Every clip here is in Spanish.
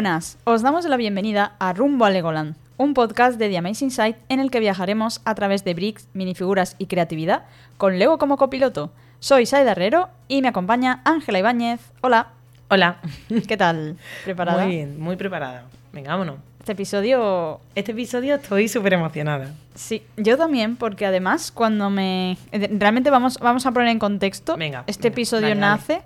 buenas, os damos la bienvenida a Rumbo a Legoland, un podcast de The Amazing Site en el que viajaremos a través de bricks, minifiguras y creatividad con Lego como copiloto. Soy Saida Herrero y me acompaña Ángela Ibáñez. Hola. Hola. ¿Qué tal? ¿Preparada? Muy bien, muy preparada. Venga, vámonos. Este episodio... Este episodio estoy súper emocionada. Sí, yo también, porque además cuando me... Realmente vamos, vamos a poner en contexto. Venga, este venga, episodio dale, dale.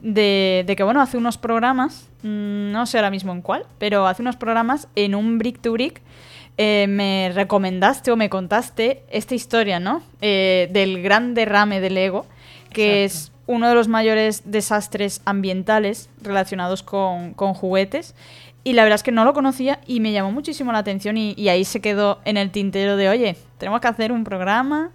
De, de que, bueno, hace unos programas, mm, no sé ahora mismo en cuál, pero hace unos programas en un Brick to Brick eh, me recomendaste o me contaste esta historia, ¿no? Eh, del gran derrame del ego, que Exacto. es uno de los mayores desastres ambientales relacionados con, con juguetes. Y la verdad es que no lo conocía y me llamó muchísimo la atención y, y ahí se quedó en el tintero de, oye, tenemos que hacer un programa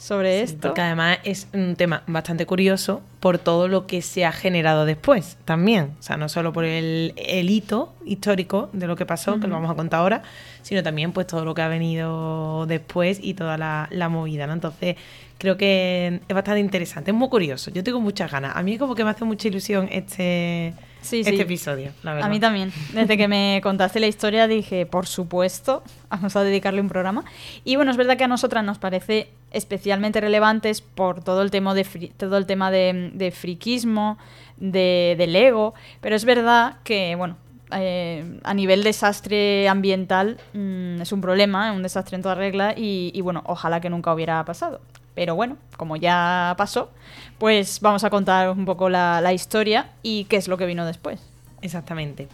sobre Sí, esto. Porque además es un tema bastante curioso por todo lo que se ha generado después también. O sea, no solo por el, el hito histórico de lo que pasó, que lo vamos a contar ahora, sino también pues todo lo que ha venido después y toda la, la movida, ¿no? Entonces, creo que es bastante interesante, es muy curioso. Yo tengo muchas ganas. A mí como que me hace mucha ilusión este, Sí, este sí. episodio, la verdad. A mí también. Desde que me contaste la historia dije, por supuesto, vamos a dedicarle un programa. Y bueno, es verdad que a nosotras nos parece especialmente relevantes por todo el tema de, todo el tema de, de friquismo, de, del ego, pero es verdad que, bueno, eh, a nivel desastre ambiental mm, es un problema, un desastre en toda regla y, bueno, ojalá que nunca hubiera pasado. Pero bueno, como ya pasó, pues vamos a contar un poco la historia y qué es lo que vino después. Exactamente.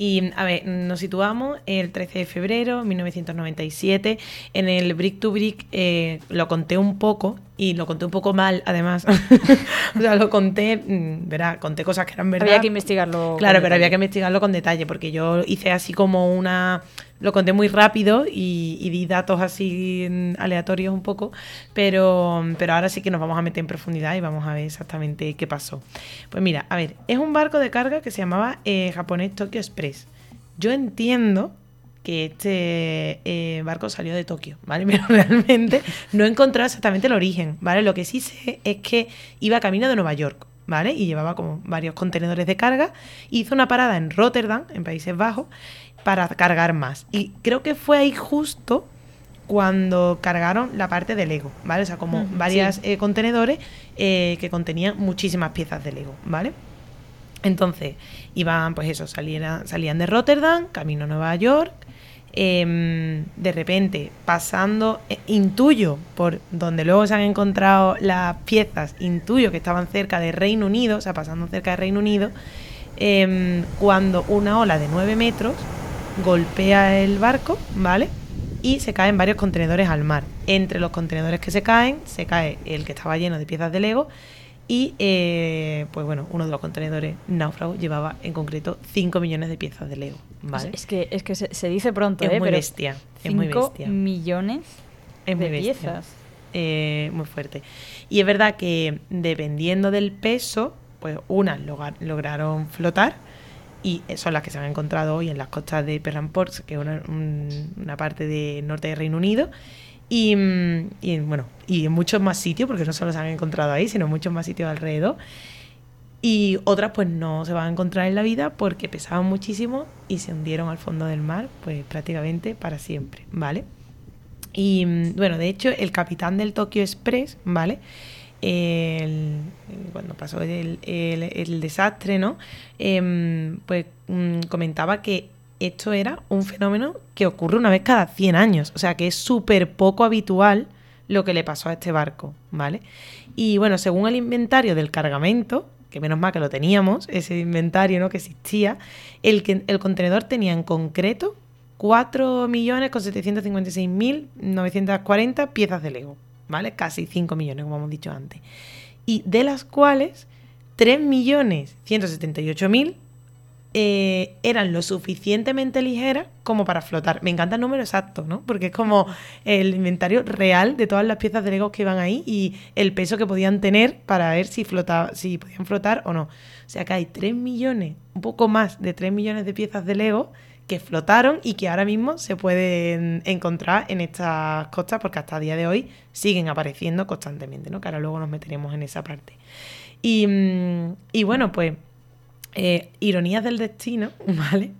Y a ver, nos situamos el 13 de febrero de 1997 en el Brick to Brick. eh, lo conté un poco y lo conté un poco mal, además. o sea, lo conté, mm, verá, conté cosas que eran verdad. Había que investigarlo. Claro, pero había que investigarlo con detalle porque yo hice así como una... Lo conté muy rápido y, di datos así aleatorios un poco, pero, pero ahora sí que nos vamos a meter en profundidad y vamos a ver exactamente qué pasó. Pues mira, a ver, es un barco de carga que se llamaba eh, japonés Tokyo Express. Yo entiendo que este eh, barco salió de Tokio, ¿vale? Pero realmente no he encontrado exactamente el origen, ¿vale? Lo que sí sé es que iba camino de Nueva York, ¿vale? Y llevaba como varios contenedores de carga. Hizo una parada en Rotterdam, en Países Bajos, para cargar más. Y creo que fue ahí justo cuando cargaron la parte de Lego, ¿vale? O sea, como sí. eh, contenedores eh, que contenían muchísimas piezas de Lego, ¿vale? Entonces, iban, pues eso, salían, salían de Rotterdam, camino a Nueva York. em, de repente, pasando, eh, intuyo por donde luego se han encontrado las piezas, intuyo que estaban cerca de Reino Unido, o sea, pasando cerca de Reino Unido, em, cuando una ola de 9 metros golpea el barco, ¿vale? Y se caen varios contenedores al mar. Entre los contenedores que se caen, se cae el que estaba lleno de piezas de Lego. Y, eh, pues bueno, uno de los contenedores náufragos llevaba en concreto 5 millones de piezas de Lego, ¿vale? Es que, es que se, se dice pronto, Es ¿eh? muy Pero bestia, es muy bestia. millones Es muy de bestia. piezas. Eh, muy fuerte. Y es verdad que dependiendo del peso, pues unas logra- lograron flotar y son las que se han encontrado hoy en las costas de Perramport, que es una, un- una parte de norte de Reino Unido. Y, mm, y, bueno, y en muchos más sitios, porque no solo se han encontrado ahí, sino en muchos más sitios alrededor. Y otras pues no se van a encontrar en la vida porque pesaban muchísimo y se hundieron al fondo del mar, pues prácticamente para siempre, ¿vale? Y mm, bueno, de hecho, el capitán del Tokyo Express, ¿vale? Cuando pasó el, desastre, ¿no? Em, pues mm, comentaba que esto era un fenómeno que ocurre una vez cada 100 años. O sea, que es súper poco habitual lo que le pasó a este barco, ¿vale? Y bueno, según el inventario del cargamento, que menos mal que lo teníamos, ese inventario ¿no? que existía, el contenedor tenía en concreto 4.756.940 piezas de Lego, ¿vale? Casi 5 millones, como hemos dicho antes. Y de las cuales 3.178.000 eh, eran lo suficientemente ligeras como para flotar. Me encanta el número exacto, ¿no? Porque es como el inventario real de todas las piezas de Lego que iban ahí y el peso que podían tener para ver si, flotaba, si podían flotar o no. O sea que hay 3 millones, un poco más de 3 millones de piezas de Lego que flotaron y que ahora mismo se pueden encontrar en estas costas porque hasta el día de hoy siguen apareciendo constantemente, ¿no? Que ahora luego nos meteremos en esa parte. Y, mm, y bueno, pues eh, ironías del destino, ¿vale?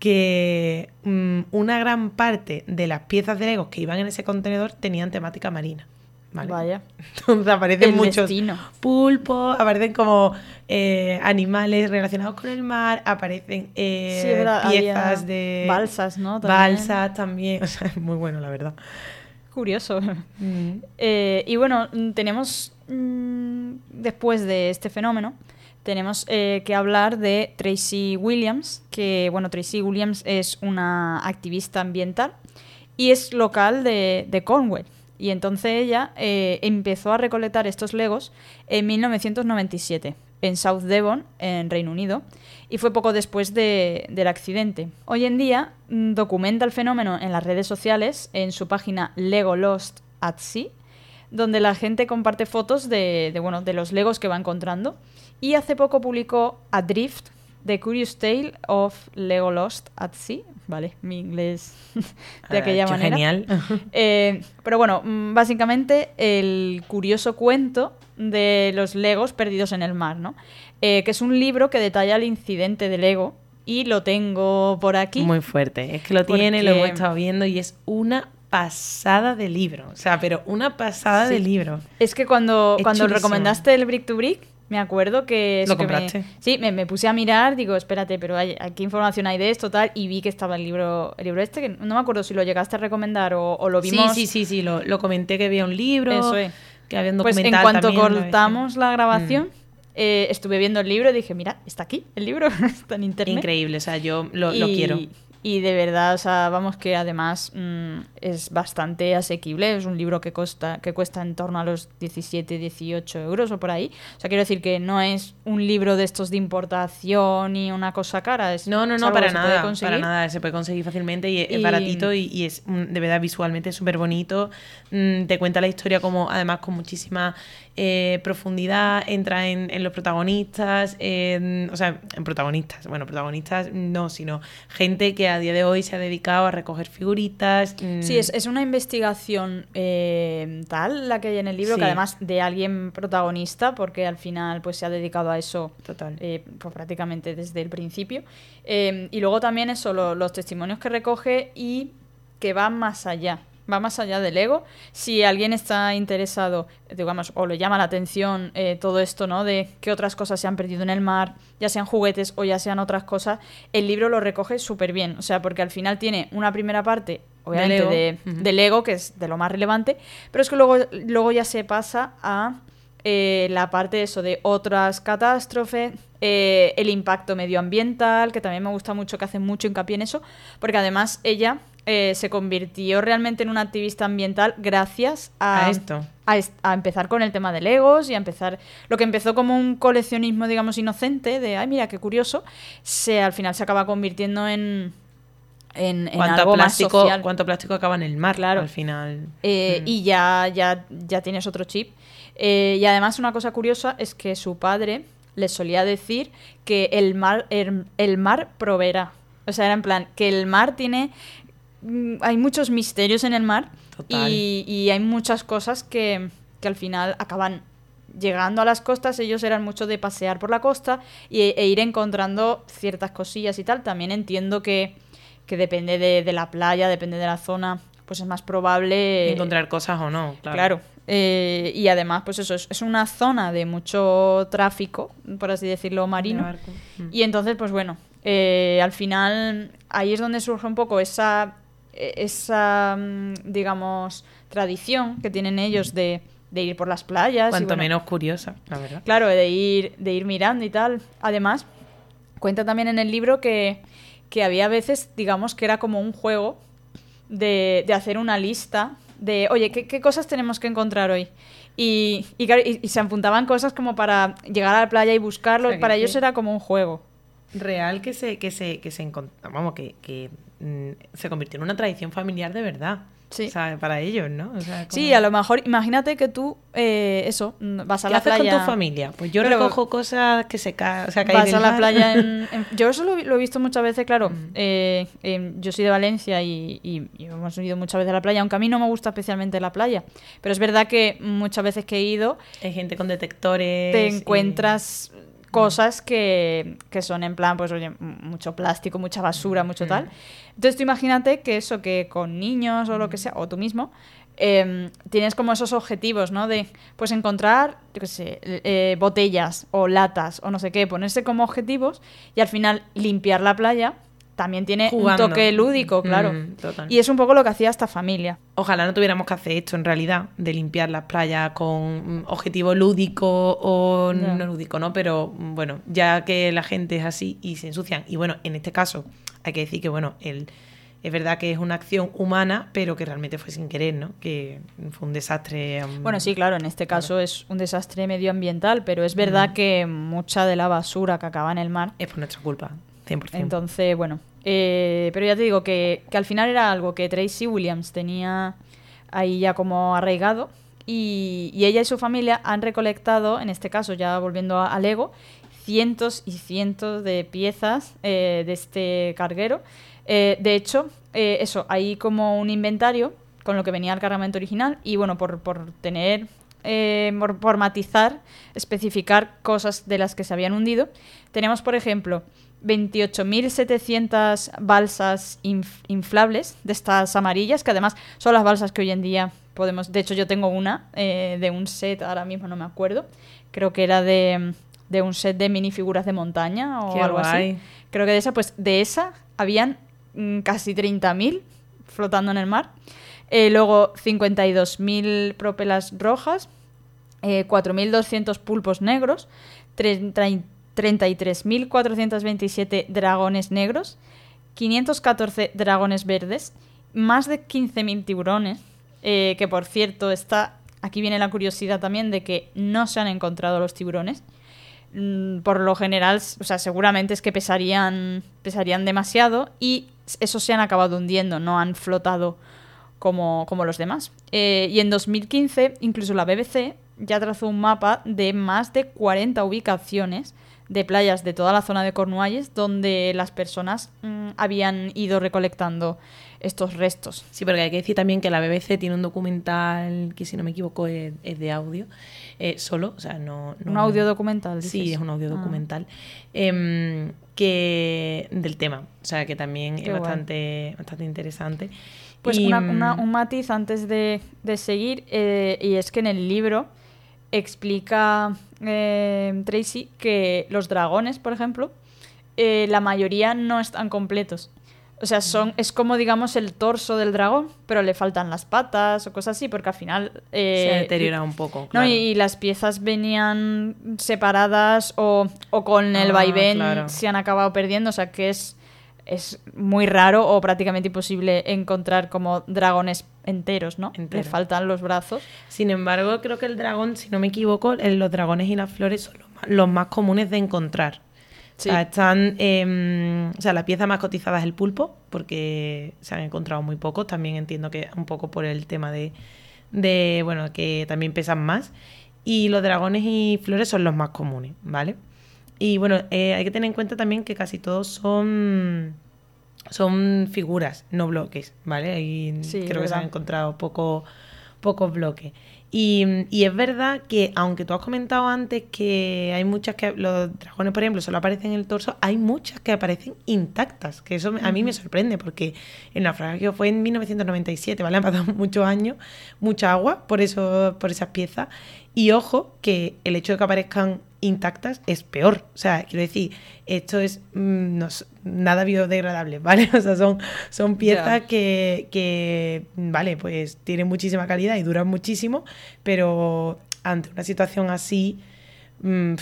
Que mm, una gran parte de las piezas de Legos que iban en ese contenedor tenían temática marina. ¿Vale? Vaya. Entonces aparecen El muchos destino. pulpos, aparecen como eh, animales relacionados con el mar, aparecen eh, Sí, es verdad, piezas de balsas, ¿no? También. balsas también, o sea, es muy bueno la verdad. Curioso. Eh, y bueno, mm, tenemos, mm, después de este fenómeno, tenemos eh, que hablar de Tracy Williams, que, bueno, Tracy Williams es una activista ambiental y es local de, de Cornwall. Y entonces ella eh, empezó a recolectar estos legos en 1997 en South Devon, en Reino Unido, y fue poco después de- del accidente. Hoy en día mm, documenta el fenómeno en las redes sociales, en su página Lego Lost at Sea, donde la gente comparte fotos de, bueno, de los legos que va encontrando. Y hace poco publicó Adrift, The Curious Tale of Lego Lost at Sea. Vale, mi inglés de Ah, aquella manera. Genial. Eh, pero bueno, mm, básicamente el curioso cuento de los Legos perdidos en el mar, ¿no? Eh, que es un libro que detalla el incidente del Lego y lo tengo por aquí. Muy fuerte. Es que lo tiene, lo hemos estado viendo y es una pasada de libro. O sea, pero una pasada Sí. de libro. Es que cuando, Es cuando chulísimo. recomendaste el Brick to Brick, me acuerdo que... ¿Lo me- compraste? sí, me, me puse a mirar, digo, espérate, pero hay, ¿qué información hay de esto? tal Y vi que estaba el libro, el libro este, que no me acuerdo si lo llegaste a recomendar o, o lo vimos. Sí, sí, sí, sí. Lo, lo comenté que había un libro, Eso es. que había un Pues en cuanto también, cortamos la grabación, Mm. eh, estuve viendo el libro y dije, mira, está aquí el libro, está en internet. Increíble, o sea, yo lo, quiero. Y de verdad, o sea, vamos que además mm, es bastante asequible. Es un libro que, costa, que cuesta en torno a los 17, 18 euros o por ahí. O sea, quiero decir que no es un libro de estos de importación y una cosa cara. Es, No, no, no, para nada, para nada. Se puede conseguir fácilmente y es, baratito y, y es mm, de verdad visualmente súper bonito. Mm, te cuenta la historia como además con muchísima eh, profundidad, entra en, en los protagonistas, en- o sea, en protagonistas, bueno, protagonistas no, sino gente que a día de hoy se ha dedicado a recoger figuritas. mm, Sí, es, es una investigación eh, tal la que hay en el libro, Sí. que además de alguien protagonista, porque al final pues se ha dedicado a eso Total. eh, pues, prácticamente desde el principio. Eh, y luego también eso, lo- los testimonios que recoge y que va más allá. Va más allá del ego. Si alguien está interesado, digamos, o le llama la atención eh, todo esto, ¿no? De qué otras cosas se han perdido en el mar, ya sean juguetes o ya sean otras cosas, el libro lo recoge súper bien. O sea, porque al final tiene una primera parte, obviamente, Del ego. de, Ujú. del ego, que es de lo más relevante, pero es que luego, luego ya se pasa a eh, la parte de eso de otras catástrofes, eh, el impacto medioambiental, que también me gusta mucho, que hace mucho hincapié en eso, porque además ella eh, se convirtió realmente en una activista ambiental gracias a, A esto. A, empezar con el tema de Legos y a empezar lo que empezó como un coleccionismo, digamos, inocente, de, ay, mira, qué curioso, se al final se acaba convirtiendo en, en, en ¿Cuánto algo más plástico, social. ¿Cuánto plástico acaba en el mar Claro. al final? Eh, Mm. Y ya, ya, ya tienes otro chip. Eh, y además una cosa curiosa es que su padre le solía decir que el mar, el, el mar proveerá. O sea, era en plan, que el mar tiene... mm, Hay muchos misterios en el mar y, y hay muchas cosas que, que al final acaban llegando a las costas. Ellos eran mucho de pasear por la costa y, e ir encontrando ciertas cosillas y tal. También entiendo que, que depende de, de la playa, depende de la zona, pues es más probable... Encontrar cosas o no, claro. Claro. Eh, y además, pues eso, es, es una zona de mucho tráfico, por así decirlo, De marino. Mm. Y entonces, pues bueno, eh, al final ahí es donde surge un poco esa, esa mm, digamos, tradición que tienen ellos de, de ir por las playas. y Cuanto bueno, menos curiosa, la verdad. Claro, de ir, de ir mirando y tal. Además, cuenta también en el libro que, que había veces, digamos, que era como un juego de, de hacer una lista de, oye, ¿qué, qué cosas tenemos que encontrar hoy? Y, y, claro, y- se apuntaban cosas como para llegar a la playa y buscarlo. O sea, que para ellos era como un juego. Real que se, que se, que se vamos, que, que se convirtió en una tradición familiar de verdad. Sí. O sea, para ellos, ¿no? O sea, Sí, a lo mejor, imagínate que tú, eh, eso, mm, vas a ¿Qué la haces playa. con tu familia? Pues yo Pero- recojo cosas que se caen. O sea, Vas a la mar. playa en, en- Yo eso lo, he- lo he visto muchas veces, claro. Mm. eh, em, yo soy de Valencia y, y- y hemos ido muchas veces a la playa, aunque a mí no me gusta especialmente la playa. Pero es verdad que muchas veces que he ido Hay gente con detectores. te encuentras cosas que, que son en plan, pues oye, mucho plástico, mucha basura, mucho tal. Entonces tú imagínate que eso, que con niños o lo que sea, o tú mismo, em, tienes como esos objetivos, ¿no? De, pues encontrar, yo qué sé, eh, botellas o latas o no sé qué, ponerse como objetivos y al final limpiar la playa también tiene un toque lúdico, claro. Mm, total. Y es un poco lo que hacía esta familia. Ojalá no tuviéramos que hacer esto en realidad, de limpiar las playas con mm, objetivo lúdico o no lúdico, ¿no? Pero mm, bueno, ya que la gente es así y se ensucian. Y bueno, en este caso hay que decir que, bueno, el, es verdad que es una acción humana, pero que realmente fue sin querer, ¿no? Que fue un desastre. Bueno, sí, claro, en este caso es un desastre medioambiental, pero es verdad que mucha de la basura que acaba en el mar Es por nuestra culpa, 100%. Entonces, bueno. eh, pero ya te digo que, que al final era algo que Tracy Williams tenía ahí ya como arraigado. Y, y ella y su familia han recolectado, en este caso, ya volviendo a, a Lego, cientos y cientos de piezas eh, de este carguero. Eh, de hecho, eh, eso, hay como un inventario con lo que venía el cargamento original. Y bueno, por, por tener eh, por, por matizar, especificar cosas de las que se habían hundido. Tenemos, por ejemplo, 28.700 balsas inf- inflables de estas amarillas, que además son las balsas que hoy en día podemos... De hecho, yo tengo una eh, de un set, ahora mismo no me acuerdo, creo que era de, de un set de minifiguras de montaña o Qué algo guay. así. Creo que de esa, pues de esa habían mm, casi 30.000 flotando en el mar. Eh, luego 52.000 propelas rojas, eh, 4.200 pulpos negros, 30 y- 33.427 dragones negros, 514 dragones verdes, más de 15.000 tiburones, eh, que por cierto está, aquí viene la curiosidad también de que no se han encontrado los tiburones. Mm, Por lo general, o sea, seguramente es que pesarían, pesarían demasiado y esos se han acabado hundiendo, no han flotado como, como los demás. Eh, y en 2015, incluso la BBC ya trazó un mapa de más de 40 ubicaciones de playas de toda la zona de Cornualles donde las personas mm, habían ido recolectando estos restos. Sí, porque hay que decir también que la BBC tiene un documental que, si no me equivoco, es, es de audio, eh, solo, o sea, no... no- Un audio documental. Sí, es un audio Ah. documental em, que del tema, o sea, que también Qué es guay. bastante, bastante interesante. Pues Y, una- mm, una- un matiz antes de, de seguir, eh, y es que en el libro explica eh, Tracy que los dragones, por ejemplo, eh, la mayoría no están completos. O sea, son, es como, digamos, el torso del dragón, pero le faltan las patas o cosas así, porque al final... eh, se deteriora un poco. No, claro. y, y las piezas venían separadas o, o con el Ah, vaivén claro. se han acabado perdiendo, o sea que es, es muy raro o prácticamente imposible encontrar como dragones enteros, ¿no? Entero. Le faltan los brazos. Sin embargo, creo que el dragón, si no me equivoco, los dragones y las flores son los más, los más comunes de encontrar. Sí. O sea, están, em, o sea, la pieza más cotizada es el pulpo, porque se han encontrado muy pocos. También entiendo que un poco por el tema de, de, bueno, que también pesan más. Y los dragones y flores son los más comunes, ¿vale? Y bueno, eh, hay que tener en cuenta también que casi todos son, son figuras, no bloques, ¿vale? Y Sí, creo que se han encontrado poco- pocos bloques. Y, y es verdad que, aunque tú has comentado antes que hay muchas que, los dragones, por ejemplo, solo aparecen en el torso, hay muchas que aparecen intactas, que eso a mí me sorprende, porque el naufragio fue en 1997, ¿vale? Han pasado muchos años, mucha agua por, eso, por esas piezas, y ojo que el hecho de que aparezcan intactas es peor. O sea, quiero decir, esto es mm, no nada biodegradable, ¿vale? O sea, son, son piezas que, que, vale, pues tienen muchísima calidad y duran muchísimo, pero ante una situación así mm,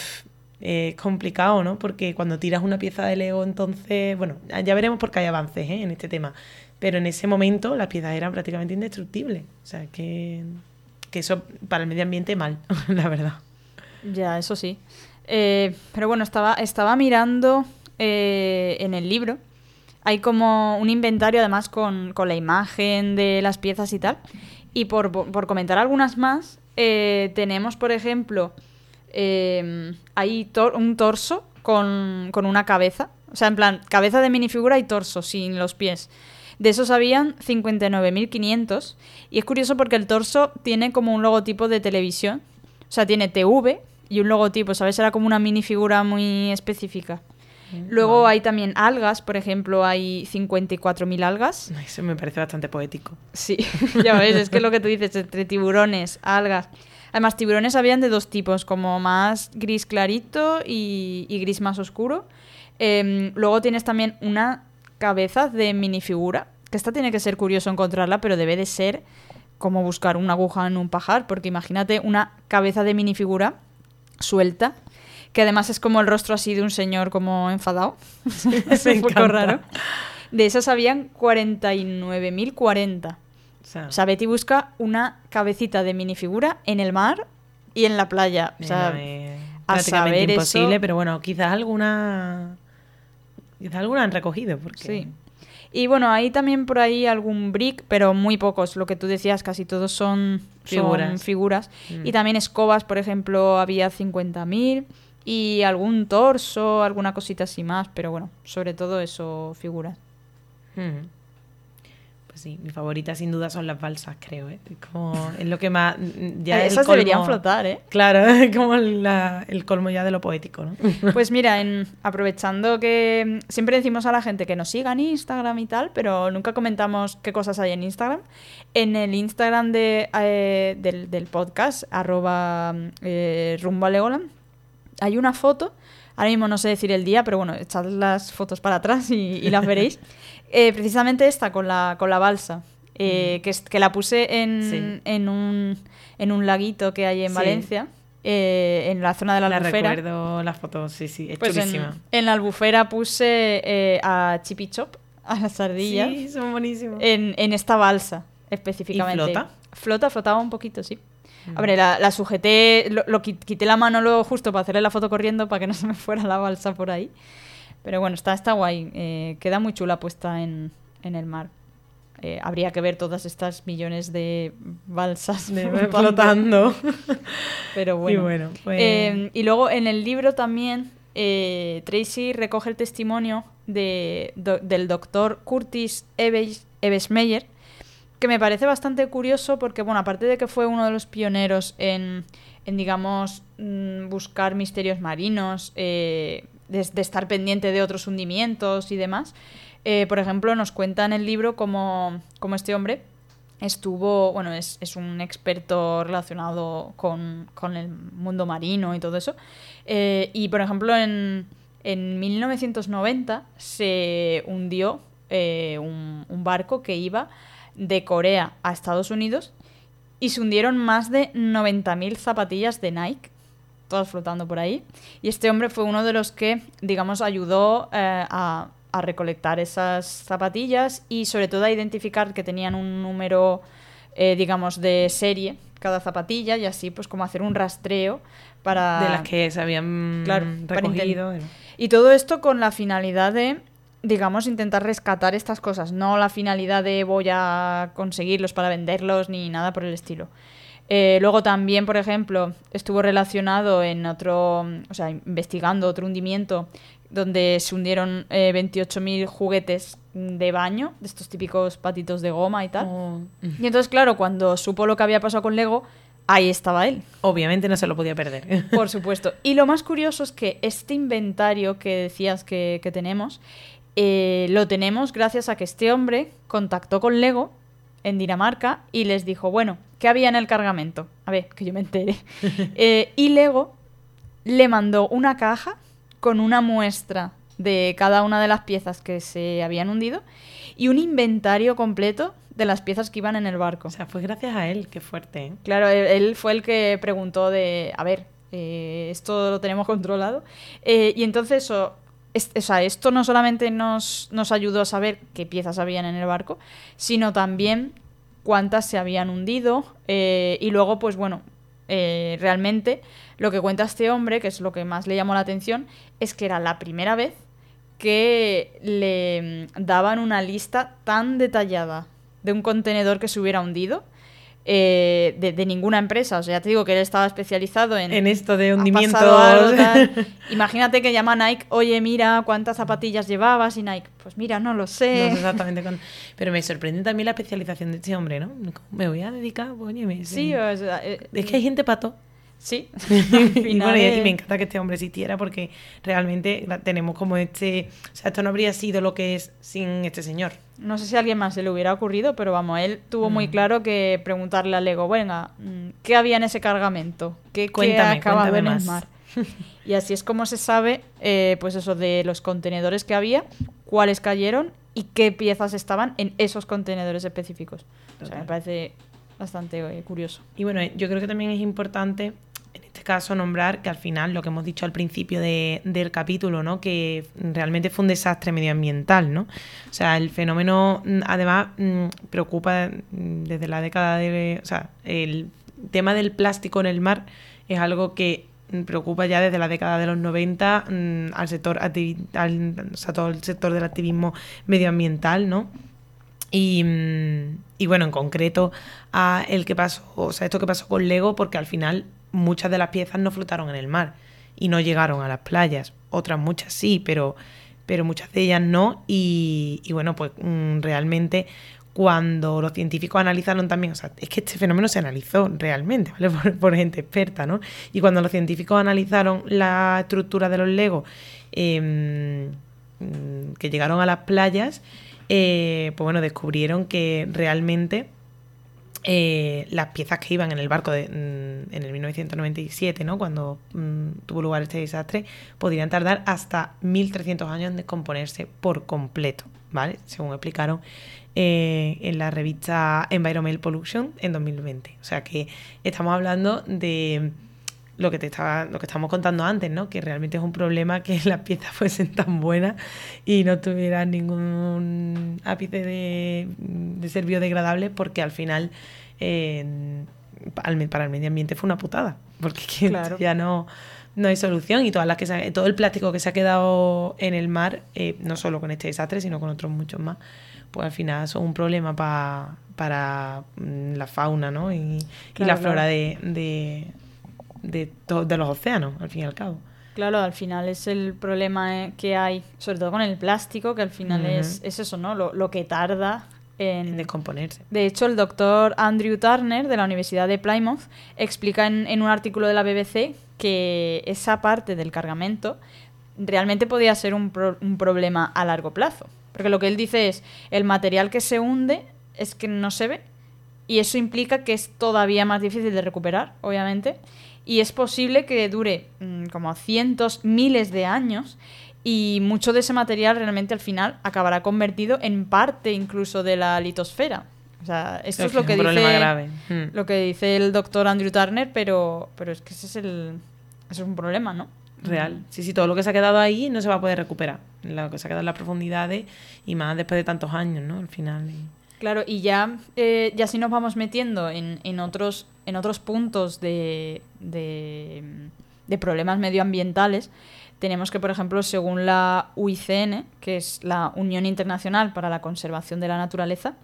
es complicado, ¿no? Porque cuando tiras una pieza de Lego, entonces, bueno, ya veremos porque hay avances ¿eh? en este tema, pero en ese momento las piezas eran prácticamente indestructibles. O sea, que, que eso para el medio ambiente mal, la verdad. Ya, eso sí. Eh, pero bueno, estaba, estaba mirando eh, en el libro. Hay como un inventario además con, con la imagen de las piezas y tal. Y por, por comentar algunas más, eh, tenemos, por ejemplo, eh, hay un torso con, con una cabeza. O sea, en plan, cabeza de minifigura y torso, sin los pies. De esos habían 59.500. Y es curioso porque el torso tiene como un logotipo de televisión. O sea, tiene TV y un logotipo, ¿sabes? Era como una minifigura muy específica. Luego hay también algas, por ejemplo, hay 54.000 algas. Eso me parece bastante poético. Sí, ya ves, es que lo que tú dices, entre tiburones, algas. Además, tiburones habían de dos tipos, como más gris clarito y, y gris más oscuro. Em, luego tienes también una cabeza de minifigura, que esta tiene que ser curioso encontrarla, pero debe de ser como buscar una aguja en un pajar, porque imagínate una cabeza de minifigura suelta, que además es como el rostro así de un señor como enfadado. es un poco raro. De esas habían 49.040. O sea, o sea, Betty busca una cabecita de minifigura en el mar y en la playa. O sea, eh, prácticamente imposible, pero bueno, quizás alguna Quizás alguna han recogido, porque... Sí. Y bueno, hay también por ahí algún brick, pero muy pocos. Lo que tú decías, casi todos son figuras. figuras. Mm. Y también escobas, por ejemplo, había 50.000. Y algún torso, alguna cosita así más. Pero bueno, sobre todo eso, figuras. Mm. Pues sí, mi favorita sin duda son las balsas, creo, ¿eh? Como es lo que más... Ya Esas deberían flotar, ¿eh? Claro, como el colmo ya de lo poético, ¿no? Pues mira, en, aprovechando que siempre decimos a la gente que nos siga en Instagram y tal, pero nunca comentamos qué cosas hay en Instagram. En el Instagram de, eh, del, podcast, arroba eh, rumbo hay una foto Ahora mismo no sé decir el día, pero bueno, echad las fotos para atrás y, las veréis. Eh, precisamente esta con la, con la balsa, eh, mm. que, que, la puse en, en, un, en un laguito que hay en Valencia. Eh, en la zona de la, la albufera. recuerdo las fotos, sí, sí, es pues chulísima. En, la albufera puse a Chippy Chop, a las ardillas. Sí, son buenísimos. En, en esta balsa, específicamente. ¿Y flota? Flota, flotaba un poquito, sí. Hombre, la, la sujeté, lo, quité la mano luego justo para hacerle la foto corriendo para que no se me fuera la balsa por ahí. Pero bueno, está, está guay. Eh, queda muy chula puesta en, en el mar. Eh, habría que ver todas estas millones de balsas flotando. Pero bueno. Y, bueno pues eh, y luego en el libro también Tracy recoge el testimonio de, del doctor Curtis Evesmeyer, que me parece bastante curioso porque, bueno, aparte de que fue uno de los pioneros en, en digamos, mm, buscar misterios marinos, eh, de, estar pendiente de otros hundimientos y demás, eh, por ejemplo, nos cuenta en el libro cómo, este hombre estuvo, bueno, es, es un experto relacionado con, con, el mundo marino y todo eso. Eh, y, por ejemplo, en, en 1990 se hundió un, un barco que iba de Corea a Estados Unidos y se hundieron más de 90.000 zapatillas de Nike, todas flotando por ahí. Y este hombre fue uno de los que, digamos, ayudó eh, a, recolectar esas zapatillas y sobre todo a identificar que tenían un número, eh, digamos, de serie cada zapatilla y así pues como hacer un rastreo para... De las que se habían recogido. Y todo esto con la finalidad de digamos, intentar rescatar estas cosas, no la finalidad de voy a conseguirlos para venderlos ni nada por el estilo. Eh, luego también, por ejemplo, estuvo relacionado en otro, o sea, investigando otro hundimiento donde se hundieron eh, 28.000 juguetes de baño, de estos típicos patitos de goma y tal. Oh. Y entonces, claro, cuando supo lo que había pasado con Lego, ahí estaba él. Obviamente no se lo podía perder. Por supuesto. Y lo más curioso es que este inventario que decías que, que tenemos eh, lo tenemos gracias a que este hombre contactó con Lego en Dinamarca y les dijo, bueno, ¿qué había en el cargamento? A ver, que yo me entere. Eh, y Lego le mandó una caja con una muestra de cada una de las piezas que se habían hundido y un inventario completo de las piezas que iban en el barco. O sea, fue gracias a él, qué fuerte. ¿eh? Claro, él, fue el que preguntó de, a ver, esto lo tenemos controlado. y entonces esto no solamente nos, ayudó a saber qué piezas habían en el barco, sino también cuántas se habían hundido eh, y luego, pues bueno, eh, realmente lo que cuenta este hombre, que es lo que más le llamó la atención, es que era la primera vez que le daban una lista tan detallada de un contenedor que se hubiera hundido eh, de, ninguna empresa. O sea, ya te digo que él estaba especializado en... En esto de hundimiento. Imagínate que llama Nike, oye, mira cuántas zapatillas llevabas y Nike, pues mira, no lo sé. exactamente. Pero me sorprende también la especialización de este hombre, ¿no? Me voy a dedicar, oye, Sí, o sea, eh, es que hay gente pato. Sí. y, bueno, y, me encanta que este hombre existiera porque realmente tenemos como este... O sea, esto no habría sido lo que es sin este señor. No sé si a alguien más se le hubiera ocurrido, pero vamos, él tuvo muy mm. claro que preguntarle a Lego, venga, mm, ¿qué había en ese cargamento? ¿Qué, cuéntame, ha acabado en el mar? y así es como se sabe, eh, pues eso, de los contenedores que había, cuáles cayeron y qué piezas estaban en esos contenedores específicos. O sea, me parece bastante eh, curioso. Y bueno, yo creo que también es importante este caso nombrar que al final lo que hemos dicho al principio del capítulo, ¿no? que realmente fue un desastre medioambiental, ¿no? O sea, el fenómeno mm, además mm, preocupa mm, desde la década de... O sea, el tema del plástico en el mar es algo que preocupa ya desde la década de los 90 al sector al, o sea, todo el sector del activismo medioambiental, ¿no? Y, y, bueno, en concreto a el que pasó, o sea, esto que pasó con Lego, porque al final muchas de las piezas no flotaron en el mar y no llegaron a las playas. Otras muchas sí, pero, pero muchas de ellas no. Y, bueno, pues mm, realmente cuando los científicos analizaron también, o sea, es que este fenómeno se analizó realmente, ¿vale? Por, gente experta, ¿no? Y cuando los científicos analizaron la estructura de los legos em, mm, que llegaron a las playas, eh, pues bueno, descubrieron que realmente eh, las piezas que iban en el barco mm, en el 1997, ¿no? cuando mm, tuvo lugar este desastre, podrían tardar hasta 1300 años en descomponerse por completo, ¿vale? Según explicaron eh, en la revista Environmental Pollution en 2020. O sea que estamos hablando de lo que te estaba, lo que estamos contando antes, ¿no? Que realmente es un problema que las piezas fuesen tan buenas y no tuvieran ningún ápice de, de ser biodegradable, porque al final eh, para el medio ambiente fue una putada. Porque ya no, no hay solución. Y todas las que todo el plástico que se ha quedado en el mar, eh, no solo con este desastre, sino con otros muchos más, pues al final son un problema para mm, la fauna ¿no? y, la flora de, de, de, los océanos, al fin y al cabo. Claro, al final es el problema eh, que hay, sobre todo con el plástico, que al final es, es, eso, ¿no? Lo, lo, que tarda en, descomponerse. De hecho, el doctor Andrew Turner de la Universidad de Plymouth explica en, en, un artículo de la BBC que esa parte del cargamento realmente podía ser un, un problema a largo plazo. Porque lo que él dice es, el material que se hunde es que no se ve y eso implica que es todavía más difícil de recuperar, obviamente, y es posible que dure mm, como cientos, miles de años y mucho de ese material realmente al final acabará convertido en parte incluso de la litosfera. O sea, esto es, lo que dice hmm. lo que dice el doctor Andrew Turner, pero, pero es que ese es el es un problema, ¿no? Real. Sí, sí, todo lo que se ha quedado ahí no se va a poder recuperar. Lo que se ha quedado en las profundidades y más después de tantos años, ¿no? Al final. Claro, y ya, eh, ya si nos vamos metiendo en, en otros en otros puntos de, de, problemas medioambientales, tenemos que, por ejemplo, según la UICN, que es la Unión Internacional para la Conservación de la Naturaleza,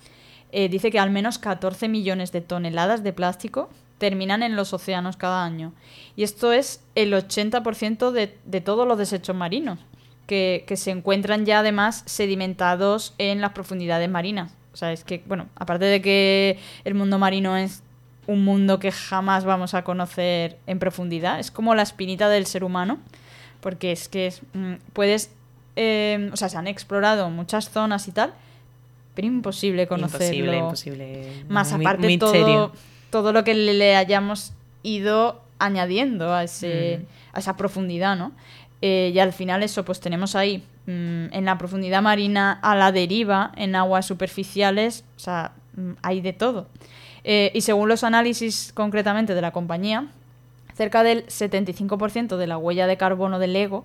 eh, dice que al menos 14 millones de toneladas de plástico terminan en los océanos cada año. Y esto es el 80% de, de todos los desechos marinos, que, que se encuentran ya además sedimentados en las profundidades marinas. O sea, es que, bueno, aparte de que el mundo marino es un mundo que jamás vamos a conocer en profundidad. Es como la espinita del ser humano, porque es que mm, puedes, eh, o sea, se han explorado muchas zonas y tal, pero imposible conocerlo. Imposible, imposible. Más aparte todo, todo lo que le, hayamos ido añadiendo a, ese, mm. a esa profundidad, ¿no? Eh, y al final eso, pues tenemos ahí, mm, en la profundidad marina, a la deriva, en aguas superficiales, o sea, hay de todo. Eh, y según los análisis concretamente de la compañía, cerca del 75% de la huella de carbono del Lego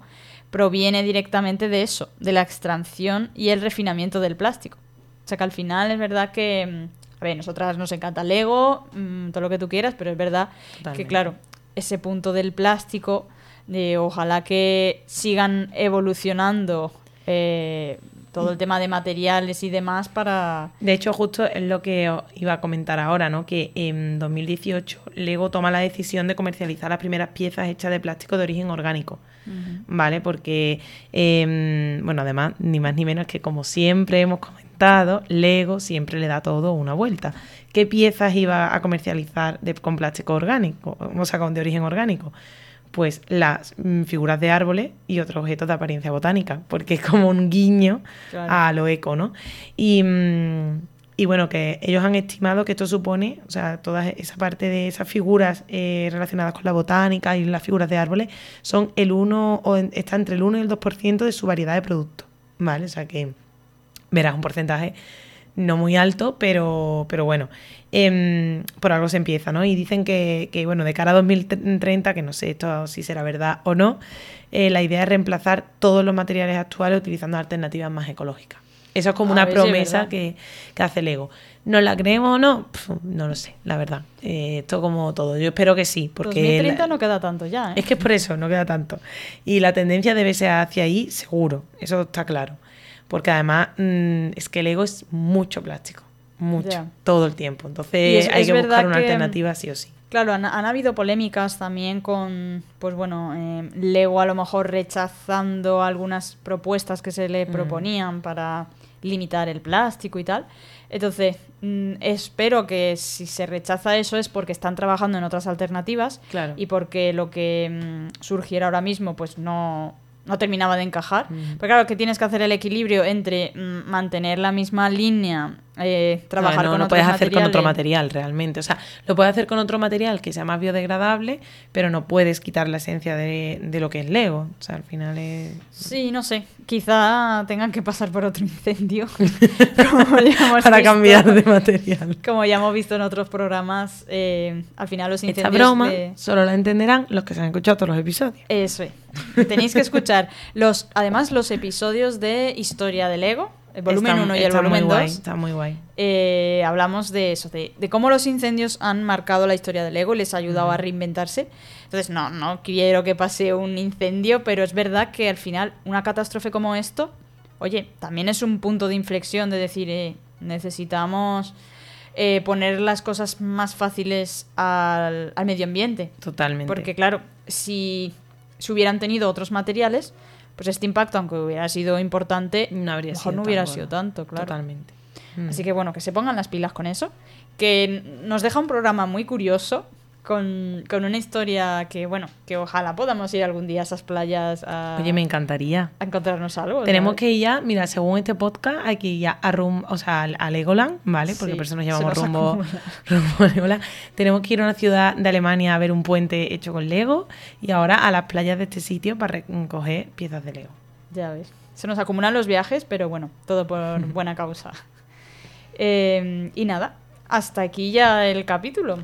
proviene directamente de eso, de la extracción y el refinamiento del plástico. O sea que al final es verdad que, mm, a ver, nosotras nos encanta el Lego, mm, todo lo que tú quieras, pero es verdad que, claro, ese punto del plástico, de ojalá que sigan evolucionando eh, todo el tema de materiales y demás para... De hecho, justo es lo que iba a comentar ahora, ¿no? Que en 2018 Lego toma la decisión de comercializar las primeras piezas hechas de plástico de origen orgánico, ¿vale? Porque, em, bueno, además, ni más ni menos que como siempre hemos comentado, comentado, Lego siempre le da todo una vuelta. ¿Qué piezas iba a comercializar de, con plástico orgánico, o sea, con de origen orgánico? Pues las mm, figuras de árboles y otros objetos de apariencia botánica, porque es como un guiño Claro. a lo eco, ¿no? Y, mm, y bueno, que ellos han estimado que esto supone, o sea, toda esa parte de esas figuras eh, relacionadas con la botánica y las figuras de árboles son el 1, o en- está entre el 1 y el 2% de su variedad de productos, ¿vale? O sea que verás un porcentaje no muy alto, pero, pero bueno, em, por algo se empieza, ¿no? Y dicen que, que, bueno, de cara a 2030, que no sé esto si será verdad o no, eh, la idea es reemplazar todos los materiales actuales utilizando alternativas más ecológicas. Eso es como A una si promesa que, que hace Lego. ¿Nos la creemos o no? No lo sé, la verdad. Eh, esto como todo. Yo espero que sí, porque... 2030 la- no queda tanto ya, ¿eh? es que es por eso, no queda tanto. Y la tendencia debe ser hacia ahí, seguro, eso está claro. Porque además mm, es que el ego es mucho plástico, mucho, todo el tiempo. Entonces es- hay es que buscar una que- alternativa sí o sí. Claro, han, han habido polémicas también con, pues bueno, eh, Lego a lo mejor rechazando algunas propuestas que se le Mm. proponían para limitar el plástico y tal. Entonces, mm, espero que si se rechaza eso es porque están trabajando en otras alternativas Claro. y porque lo que mm, surgiera ahora mismo pues no, no terminaba de encajar. Mm. Pero claro, que tienes que hacer el equilibrio entre mm, mantener la misma línea, eh, trabajar no, con no otros puedes hacer con otro material realmente. O sea, lo puedes hacer con otro material que sea más biodegradable, pero no puedes quitar la esencia de, de lo que es Lego. O sea, al final es... Sí, no sé. Quizá tengan que pasar por otro incendio. como ya hemos para visto- cambiar de material. Como ya hemos visto en otros programas, eh, al final los Esta incendios. broma de- solo la entenderán los que se han escuchado todos los episodios. Eso es. Tenéis que escuchar los, además los episodios de Historia del Lego, el volumen Está- 1 y el volumen guay, 2. Está muy guay. eh, hablamos de eso, de, de cómo los incendios han marcado la historia del Lego y les ha ayudado a reinventarse. Entonces, no, no quiero que pase un incendio, pero es verdad que al final una catástrofe como esto, oye, también es un punto de inflexión de decir, eh, necesitamos eh, poner las cosas más fáciles al, al medio ambiente. Totalmente. Porque claro, si se hubieran tenido otros materiales, pues este impacto, aunque hubiera sido importante, no habría mejor sido no tan hubiera bueno. sido tanto, claro. Totalmente. Mm. Así que bueno, que se pongan las pilas con eso. Que nos deja un programa muy curioso. Con, con una historia que, bueno, que ojalá podamos ir algún día a esas playas a, Oye, me encantaría. a encontrarnos algo. Tenemos ¿sabes? que ir ya, mira, según este podcast, hay que ir ya a rum, o sea, a Legoland, ¿vale? Porque Sí, por eso nos llamamos nos rumbo, rumbo a Legoland. Tenemos que ir a una ciudad de Alemania a ver un puente hecho con Lego y ahora a las playas de este sitio para recoger piezas de Lego. Ya ves. Se nos acumulan los viajes, pero bueno, todo por buena causa. Eh, y nada, hasta aquí ya el capítulo.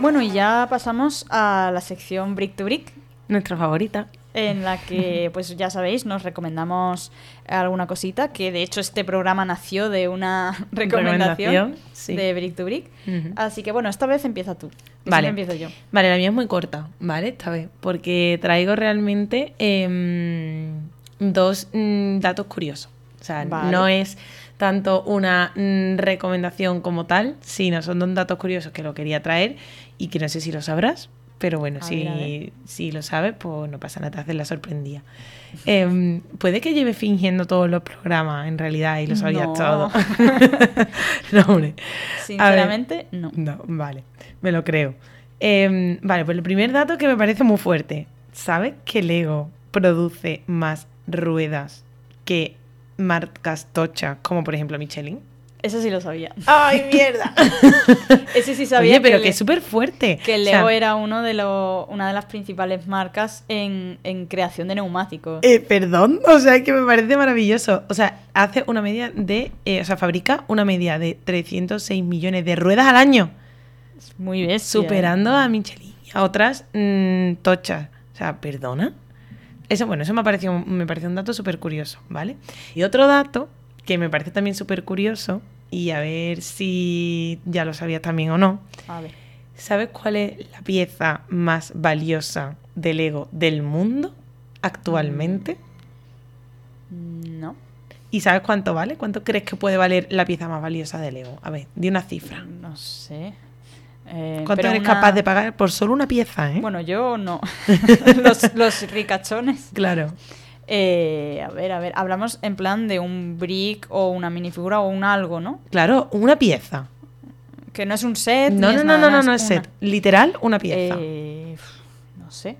Bueno, y ya pasamos a la sección Brick to Brick, Nuestra favorita. en la que, pues ya sabéis, nos recomendamos alguna cosita, que de hecho este programa nació de una recomendación, Recomendación, sí. de Brick to Brick. Así que bueno, esta vez empieza tú. Vale. empiezo yo. Vale, la mía es muy corta, ¿vale? Esta vez, porque traigo realmente em, dos mm, datos curiosos. O sea, Vale. no es tanto una mm, recomendación como tal, sino son dos datos curiosos que lo quería traer y que no sé si lo sabrás, pero bueno, A si, ver, a ver. si lo sabes, pues no pasa nada, te haces la sorprendía. Em, puede que lleve fingiendo todos los programas en realidad y lo sabías No. todo. no, hombre. Sinceramente, no. No, vale, me lo creo. Em, vale, pues el primer dato que me parece muy fuerte. ¿Sabes que Lego produce más ruedas que marcas tochas, como por ejemplo Michelin? Eso sí lo sabía. ¡Ay, mierda! Ese sí sabía Oye, pero que, es súper fuerte. que el O sea, Lego era uno de lo- una de las principales marcas en, en creación de neumáticos. eh, perdón, o sea, que me parece maravilloso. O sea, hace una media de. eh, o sea, fabrica una media de 306 millones de ruedas al año. Es muy bestia. superando a Michelin y a otras mm, tochas. O sea, perdona. Eso, bueno, eso me pareció, me pareció un dato súper curioso, ¿vale? Y otro dato que me parece también súper curioso, y a ver si ya lo sabías también o no. A ver. ¿Sabes cuál es la pieza más valiosa de Lego del mundo actualmente? Mm, No. ¿Y sabes cuánto vale? ¿Cuánto crees que puede valer la pieza más valiosa de Lego? A ver, di una cifra. No sé. Eh, ¿Cuánto eres una- capaz de pagar por solo una pieza, eh? Bueno, yo no. los, los ricachones. claro. Eh, a ver, a ver, hablamos en plan de un brick o una minifigura o un algo, ¿no? Claro, una pieza. Que no es un set. No, no, no, no, no, no es set. Literal, una pieza. Eh, no sé.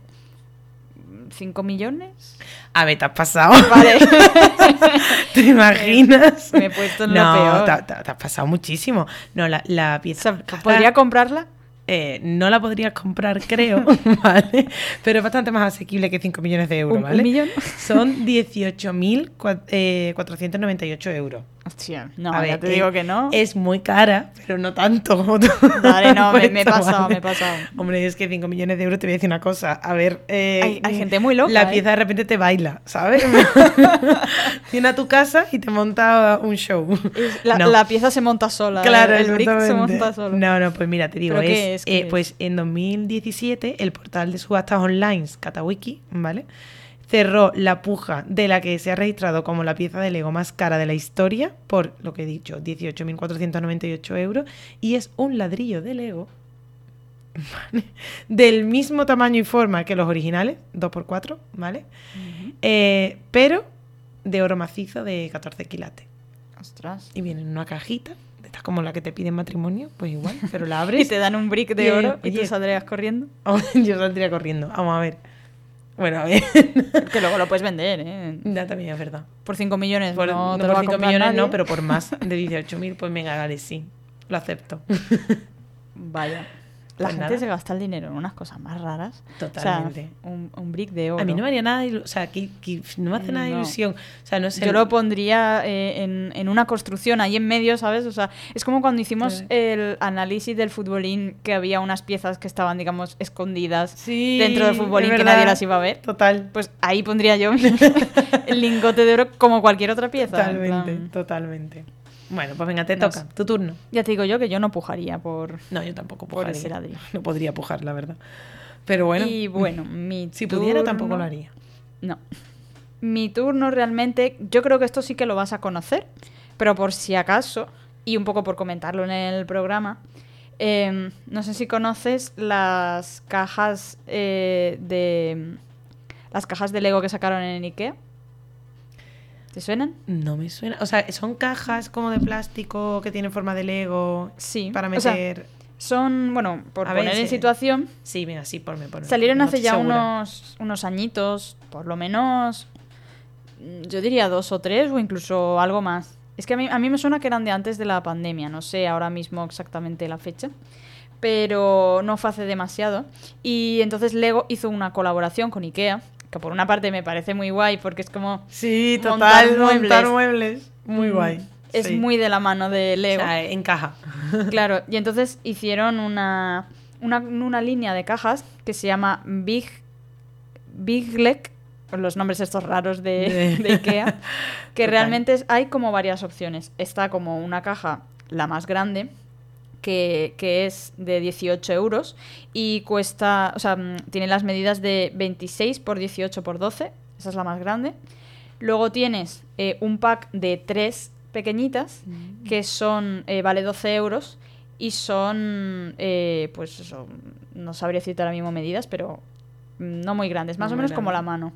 ¿5 millones? A ver, te has pasado. Vale. ¿Te imaginas? Me he puesto en lo no, peor. te, te- te has pasado muchísimo. No, la, la O pieza. sea, ¿Podría comprarla? Eh, no la podrías comprar, creo, ¿vale? Pero es bastante más asequible que 5 millones de euros, ¿Un, ¿vale? un millón? Son 18.498 euros. Hostia, no, A ya ver, te eh, digo que no. Es muy cara, pero no tanto Vale, no, me, me he pasado, me he pasado. Hombre, es que 5 millones de euros te voy a decir una cosa. A ver, eh, Hay- hay gente muy loca, La ¿eh? pieza de repente te baila, ¿sabes? Viene a tu casa y te monta un show. La, No. la pieza se monta sola. Claro, el brick se monta solo. No, no, pues mira, te digo, ¿Pero es, qué es? ¿Qué eh, es? pues en 2017 el portal de subastas online Katawiki, ¿vale? Cerró la puja de la que se ha registrado como la pieza de Lego más cara de la historia por lo que he dicho, 18.498 euros y es un ladrillo de Lego ¿vale? del mismo tamaño y forma que los originales, 2x4, ¿vale? Eh, pero de oro macizo de 14 quilates. Ostras. Y viene en una cajita, esta como la que te piden matrimonio, pues igual, pero la Y abres. te dan un brick de oro y tú saldrías corriendo. Yo saldría corriendo. Vamos a ver. Bueno, a ver. Que luego lo puedes vender, ¿eh? ya también es verdad. Por 5 millones Por, no, no te lo por va a 5 comprar millones nadie. no, pero por más de 18.000, pues venga, dale, sí. Lo acepto. Vaya. La Pues gente nada. se gasta el dinero en unas cosas más raras. Totalmente. O sea, un, un brick de oro. A mí no me haría nada O sea, que, que no me hace nada de No. ilusión. O sea, no sé. Yo lo pondría eh, en, en una construcción ahí en medio, ¿sabes? O sea, es como cuando hicimos Sí. el análisis del futbolín, que había unas piezas que estaban, digamos, escondidas Sí, dentro del futbolín que nadie las iba a ver. Total. Pues ahí pondría yo el lingote de oro como cualquier otra pieza. en Totalmente, totalmente. Bueno, pues venga, te No toca. sé. Tu turno. Ya te digo yo que yo no pujaría por... No, yo tampoco Por pujaría. ese ladrillo. No podría pujar, la verdad. Pero bueno. y bueno, mi Si pudiera, tampoco lo haría. No. Mi turno realmente, yo creo que esto sí que lo vas a conocer, pero por si acaso, y un poco por comentarlo en el programa, eh, no sé si conoces las cajas eh, de... Las cajas de Lego que sacaron en Ikea. ¿Te suenan? No me suena. O sea, son cajas como de plástico que tienen forma de Lego Sí. para o sea, meter. son, bueno, por A poner en sí. situación, Sí, venga, sí, ponme, ponme. Salieron No hace ya segura. unos, unos añitos, por lo menos, mm, yo diría dos o tres o incluso algo más. Es que a mí, a mí me suena que eran de antes de la pandemia, no sé ahora mismo exactamente la fecha, pero no fue hace demasiado. Y entonces Lego hizo una colaboración con Ikea, que por una parte me parece muy guay porque es como... Sí, montar total, muebles. montar muebles. Muy mm, guay. Es sí. muy de la mano de O Lego. sea, encaja. Claro, y entonces hicieron una, una, una línea de cajas que se llama Big, Big Leg, los nombres estos raros de, De- de Ikea, que realmente es- hay como varias opciones. Está como una caja, la más grande, que, que es de 18 euros y cuesta, o sea, mm, tiene las medidas de 26 por 18 por 12, esa es la más grande. Luego tienes eh, un pack de tres pequeñitas que son, eh, vale 12 euros y son, eh, pues eso, no sabría citar ahora mismo medidas, pero mm, no muy grandes, más No o menos como la mano.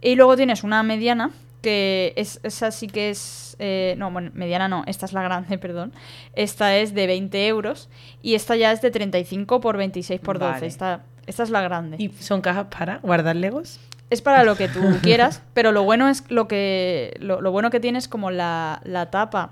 Y luego tienes una mediana, que es, esa sí que es, eh, no, bueno, mediana no, esta es la grande, perdón. Esta es de 20 euros y esta ya es de 35 por 26 por 12. Vale. Esta, esta es la grande. ¿Y son cajas para guardar Legos? Es para lo que tú quieras, pero lo bueno es lo que lo, lo bueno que tiene es como la, la tapa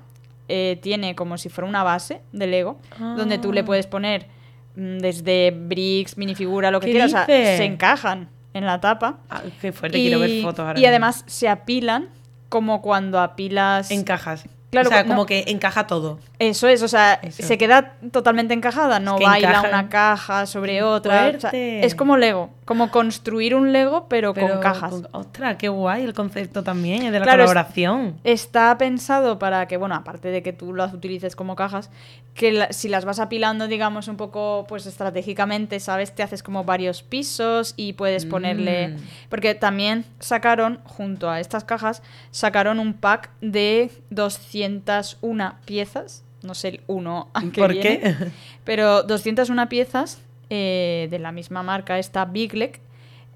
eh, tiene como si fuera una base de Lego, donde tú le Ah. puedes poner mm, desde bricks, minifigura, lo que ¿Qué quieras, o sea, se encajan en la tapa. Ah, qué fuerte, quiero ver fotos ahora. y mismo. además se apilan como cuando apilas En cajas. Claro, o sea, no. como que encaja todo. eso es, o sea, Eso. se queda totalmente encajada, no que baila encajan. una caja sobre ¡Qué otra. o sea, fuerte! es como Lego, como construir un Lego pero, Pero con cajas. con- ostras, qué guay el concepto también, es de la Claro, es- colaboración. Está pensado para que, bueno, aparte de que tú las utilices como cajas, que la- si las vas apilando, digamos, un poco, pues estratégicamente, ¿sabes? Te haces como varios pisos y puedes ponerle... Mm. Porque también sacaron, junto a estas cajas, sacaron un pack de 201 piezas. No sé el uno a qué ¿Por viene, qué? Pero 201 piezas eh, de la misma marca, esta Big Leg,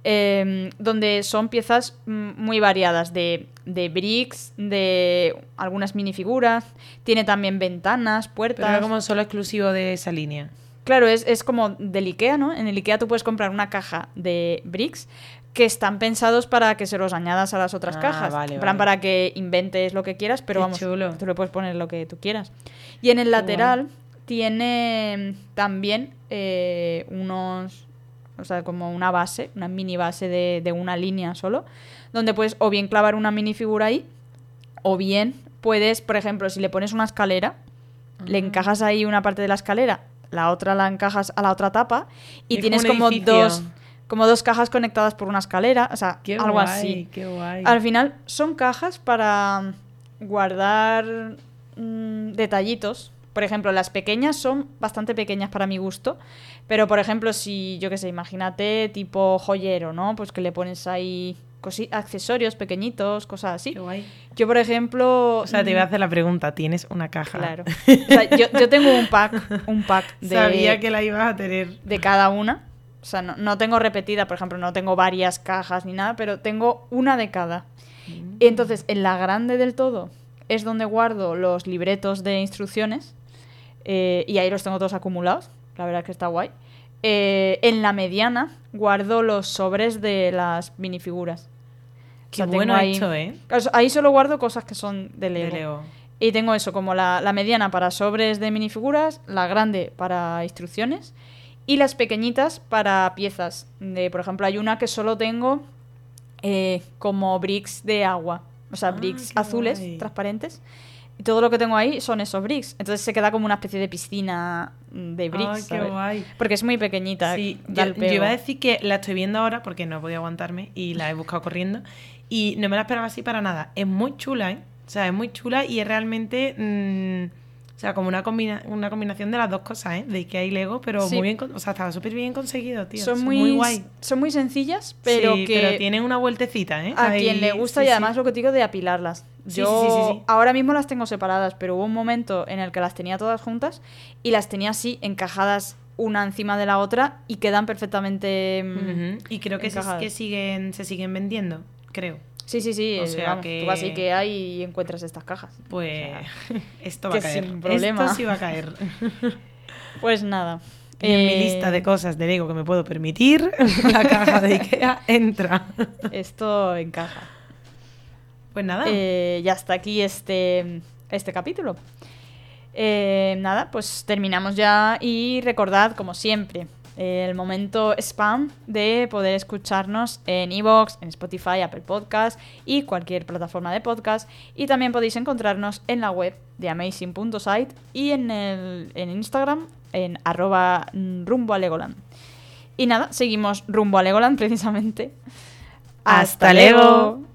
eh, donde son piezas muy variadas de, de bricks, de algunas minifiguras, tiene también ventanas, puertas. Pero era como solo exclusivo de esa línea. Claro, es, es como del IKEA, ¿no? En el IKEA tú puedes comprar una caja de bricks que están pensados para que se los añadas a las otras Ah, cajas. vale, en plan, vale. para que inventes lo que quieras, pero Qué vamos, chulo. tú le puedes poner lo que tú quieras. Y en el lateral tiene también eh, unos, o sea, como una base, una mini base de, de una línea solo, donde puedes o bien clavar una minifigura ahí, o bien puedes, por ejemplo, si le pones una escalera, le encajas ahí una parte de la escalera, la otra la encajas a la otra tapa y Es tienes como dos como dos cajas conectadas por una escalera, o sea, Qué algo guay, así. qué guay. Al final son cajas para guardar mm, detallitos. Por ejemplo, las pequeñas son bastante pequeñas para mi gusto, pero por ejemplo, si yo qué sé, imagínate tipo joyero, ¿no? Pues que le pones ahí cosi- accesorios pequeñitos, cosas así. Qué guay. Yo, por ejemplo, O sea, te mm, voy a hacer la pregunta, ¿tienes una caja? Claro. O sea, yo, yo tengo un pack, un pack de, Sabía que la ibas a tener. de cada una. O sea, no, no tengo repetida, por ejemplo, no tengo varias cajas ni nada, pero tengo una de cada. Mm. Y entonces, en la grande del todo es donde guardo los libretos de instrucciones eh, y ahí los tengo todos acumulados. La verdad que está guay. Eh, en la mediana guardo los sobres de las minifiguras. O Qué sea, bueno ahí- hecho, ¿eh? Ahí solo guardo cosas que son de Lego. De Leo. Y tengo eso, como la, la mediana para sobres de minifiguras, la grande para instrucciones y las pequeñitas para piezas. De, por ejemplo, hay una que solo tengo eh, como bricks de agua, o sea, Ah, bricks azules, guay. transparentes. Y todo lo que tengo ahí son esos bricks. Entonces se queda como una especie de piscina mm, de bricks. Ay, qué ¿sabes? guay. Porque es muy pequeñita. Sí, yo, iba a decir que la estoy viendo ahora porque no he podido aguantarme y la he buscado corriendo y no me la esperaba así para nada. Es muy chula, ¿eh? O sea, es muy chula y es realmente, mm, o sea, como una, combina una combinación de las dos cosas, ¿eh? De Ikea y Lego, pero Sí. muy bien, o sea, estaba súper bien conseguido, tío. son, muy, guay. son muy sencillas, pero Sí, que pero tienen una vueltecita, ¿eh? a Ahí- quien le gusta sí, y además lo que te digo de apilarlas. Sí, Yo ahora mismo las tengo separadas, pero hubo un momento en el que las tenía todas juntas y las tenía así encajadas una encima de la otra y quedan perfectamente mm. Y creo que, que siguen, se siguen vendiendo, creo. Sí, sí, sí. O sea vamos, que- Tú vas a Ikea y encuentras estas cajas. Pues esto va a caer. sin problema. Esto sí va a caer. Pues nada. Y en mi eh, lista de cosas de Lego que me puedo permitir, la caja de Ikea entra. Esto encaja. Pues nada. Eh, ya está aquí este, este capítulo. Eh, nada, pues terminamos ya y recordad, como siempre, el momento spam de poder escucharnos en Evox, en Spotify, Apple Podcast y cualquier plataforma de podcast. Y también podéis encontrarnos en la web de amazing.site y en, el, en Instagram en arroba rumbo a Legoland. Y nada, seguimos rumbo a Legoland precisamente. Hasta luego.